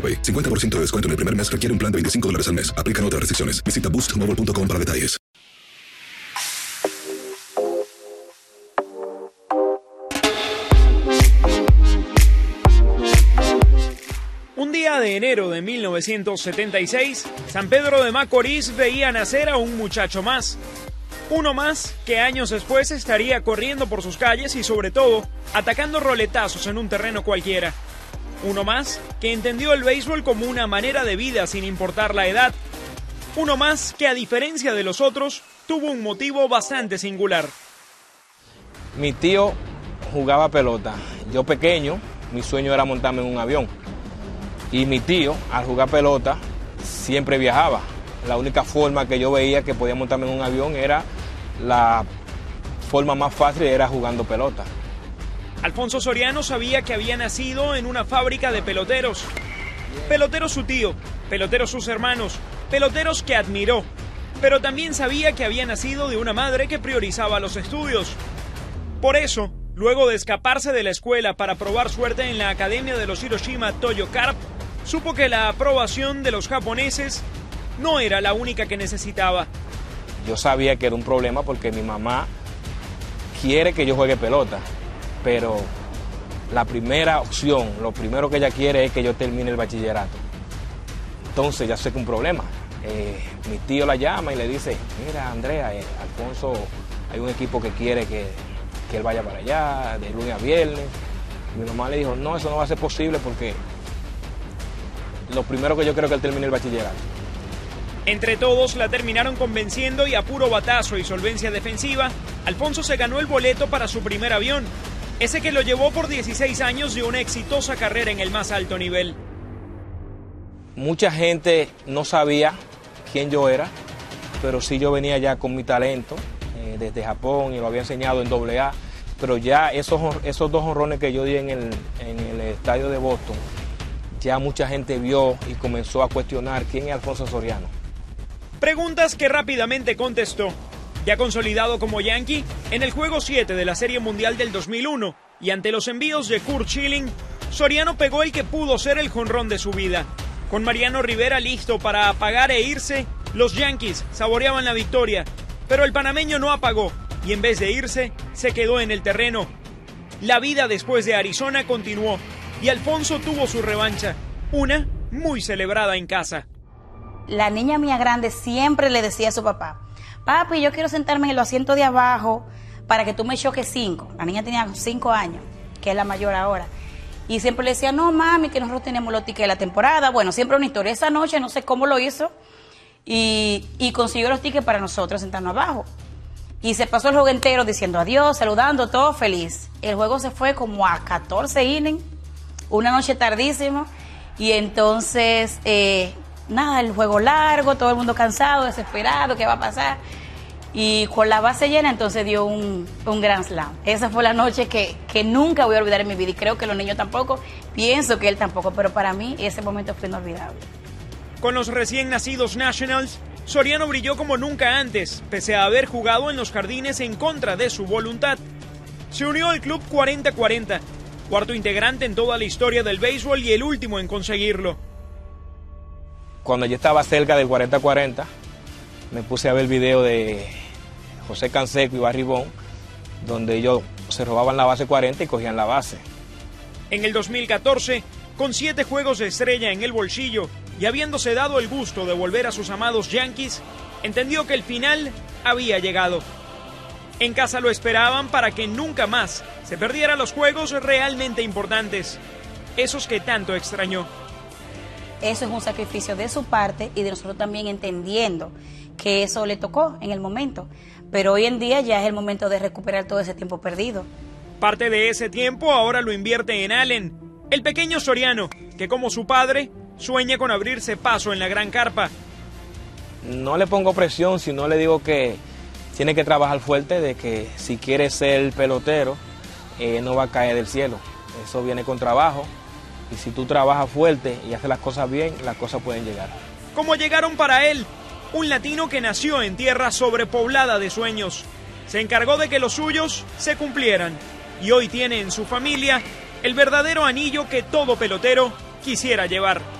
AroPay. 50% de descuento en el primer mes requiere un plan de 25 dólares al mes. Aplican otras restricciones. Visita boostmobile.com para detalles. Un día de enero de 1976, San Pedro de Macorís veía nacer a un muchacho más. Uno más que años después estaría corriendo por sus calles y sobre todo atacando roletazos en un terreno cualquiera. Uno más que entendió el béisbol como una manera de vida sin importar la edad. Uno más que a diferencia de los otros tuvo un motivo bastante singular. Mi tío jugaba pelota. Yo pequeño, mi sueño era montarme en un avión. Y mi tío, al jugar pelota, siempre viajaba. La única forma que yo veía que podía montarme en un avión era la forma más fácil era jugando pelota. Alfonso Soriano sabía que había nacido en una fábrica de peloteros. Peloteros su tío, peloteros sus hermanos, peloteros que admiró. Pero también sabía que había nacido de una madre que priorizaba los estudios. Por eso, luego de escaparse de la escuela para probar suerte en la Academia de los Hiroshima Toyo Carp, supo que la aprobación de los japoneses no era la única que necesitaba. Yo sabía que era un problema porque mi mamá quiere que yo juegue pelota, pero la primera opción, lo primero que ella quiere es que yo termine el bachillerato. Entonces ya sé que un problema. Eh, mi tío la llama y le dice, mira Andrea, eh, Alfonso, hay un equipo que quiere que, que él vaya para allá, de lunes a viernes. Mi mamá le dijo, no, eso no va a ser posible porque lo primero que yo es que él termine el bachillerato. Entre todos la terminaron convenciendo y a puro batazo y solvencia defensiva, Alfonso se ganó el boleto para su primer avión, ese que lo llevó por 16 años de una exitosa carrera en el más alto nivel. Mucha gente no sabía quién yo era, pero sí yo venía ya con mi talento eh, desde Japón y lo había enseñado en AA, pero ya esos, esos dos honrones que yo di en el, en el estadio de Boston, ya mucha gente vio y comenzó a cuestionar quién es Alfonso Soriano. Preguntas que rápidamente contestó. Ya consolidado como Yankee, en el juego 7 de la Serie Mundial del 2001 y ante los envíos de Kurt Schilling, Soriano pegó el que pudo ser el jonrón de su vida. Con Mariano Rivera listo para apagar e irse, los Yankees saboreaban la victoria, pero el panameño no apagó y en vez de irse, se quedó en el terreno. La vida después de Arizona continuó y Alfonso tuvo su revancha, una muy celebrada en casa. La niña mía grande siempre le decía a su papá, papi, yo quiero sentarme en el asiento de abajo para que tú me choques cinco. La niña tenía cinco años, que es la mayor ahora. Y siempre le decía, no, mami, que nosotros tenemos los tickets de la temporada. Bueno, siempre una historia. Esa noche, no sé cómo lo hizo, y, consiguió los tickets para nosotros sentarnos abajo. Y se pasó el juego entero diciendo adiós, saludando, todo feliz. El juego se fue como a 14 innings, una noche tardísima. Y entonces, eh, nada, el juego largo, todo el mundo cansado, desesperado, ¿qué va a pasar? Y con la base llena, entonces dio un, un Grand Slam. Esa fue la noche que, que nunca voy a olvidar en mi vida. Y creo que los niños tampoco, pienso que él tampoco, pero para mí ese momento fue inolvidable. Con los recién nacidos Nationals, Soriano brilló como nunca antes, pese a haber jugado en los jardines en contra de su voluntad. Se unió al club 40-40, cuarto integrante en toda la historia del béisbol y el último en conseguirlo. Cuando yo estaba cerca del 40-40, me puse a ver el video de José Canseco y Barribón, donde ellos se robaban la base 40 y cogían la base. En el 2014, con siete juegos de estrella en el bolsillo y habiéndose dado el gusto de volver a sus amados Yankees, entendió que el final había llegado. En casa lo esperaban para que nunca más se perdieran los juegos realmente importantes, esos que tanto extrañó. Eso es un sacrificio de su parte y de nosotros también entendiendo que eso le tocó en el momento. Pero hoy en día ya es el momento de recuperar todo ese tiempo perdido. Parte de ese tiempo ahora lo invierte en Allen, el pequeño Soriano, que como su padre sueña con abrirse paso en la gran carpa. No le pongo presión, sino le digo que tiene que trabajar fuerte, de que si quiere ser pelotero, eh, no va a caer del cielo. Eso viene con trabajo. Y si tú trabajas fuerte y haces las cosas bien, las cosas pueden llegar. Como llegaron para él, un latino que nació en tierra sobrepoblada de sueños. Se encargó de que los suyos se cumplieran. Y hoy tiene en su familia el verdadero anillo que todo pelotero quisiera llevar.